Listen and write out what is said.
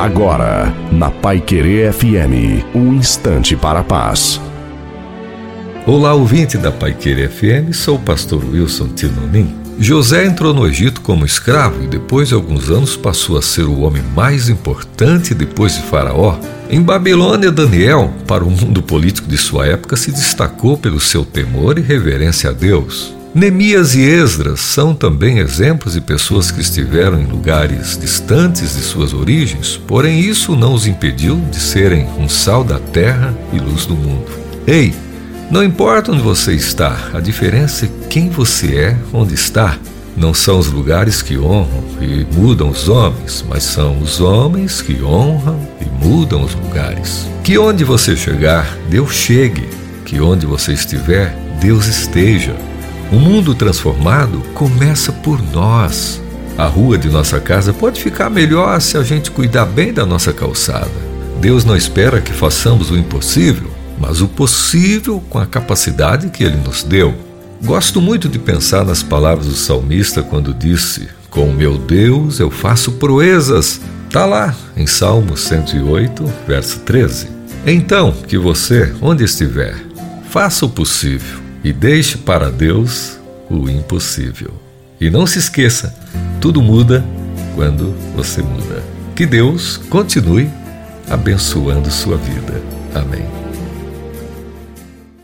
Agora, na Pai Querer FM, um instante para a paz. Olá, ouvinte da Pai Querer FM, sou o pastor Wilson Tinonim. José entrou no Egito como escravo e depois de alguns anos passou a ser o homem mais importante depois de Faraó. Em Babilônia, Daniel, para o mundo político de sua época, se destacou pelo seu temor e reverência a Deus. Neemias e Esdras são também exemplos de pessoas que estiveram em lugares distantes de suas origens, porém isso não os impediu de serem um sal da terra e luz do mundo. Ei, não importa onde você está, a diferença é quem você é, onde está. Não são os lugares que honram e mudam os homens, mas são os homens que honram e mudam os lugares. Que onde você chegar, Deus chegue. Que onde você estiver, Deus esteja. O mundo transformado começa por nós. A rua de nossa casa pode ficar melhor se a gente cuidar bem da nossa calçada. Deus não espera que façamos o impossível, mas o possível com a capacidade que Ele nos deu. Gosto muito de pensar nas palavras do salmista quando disse: Com meu Deus eu faço proezas. Está lá em Salmo 108, verso 13. Então, que você, onde estiver, faça o possível e deixe para Deus o impossível. E não se esqueça, tudo muda quando você muda. Que Deus continue abençoando sua vida. Amém.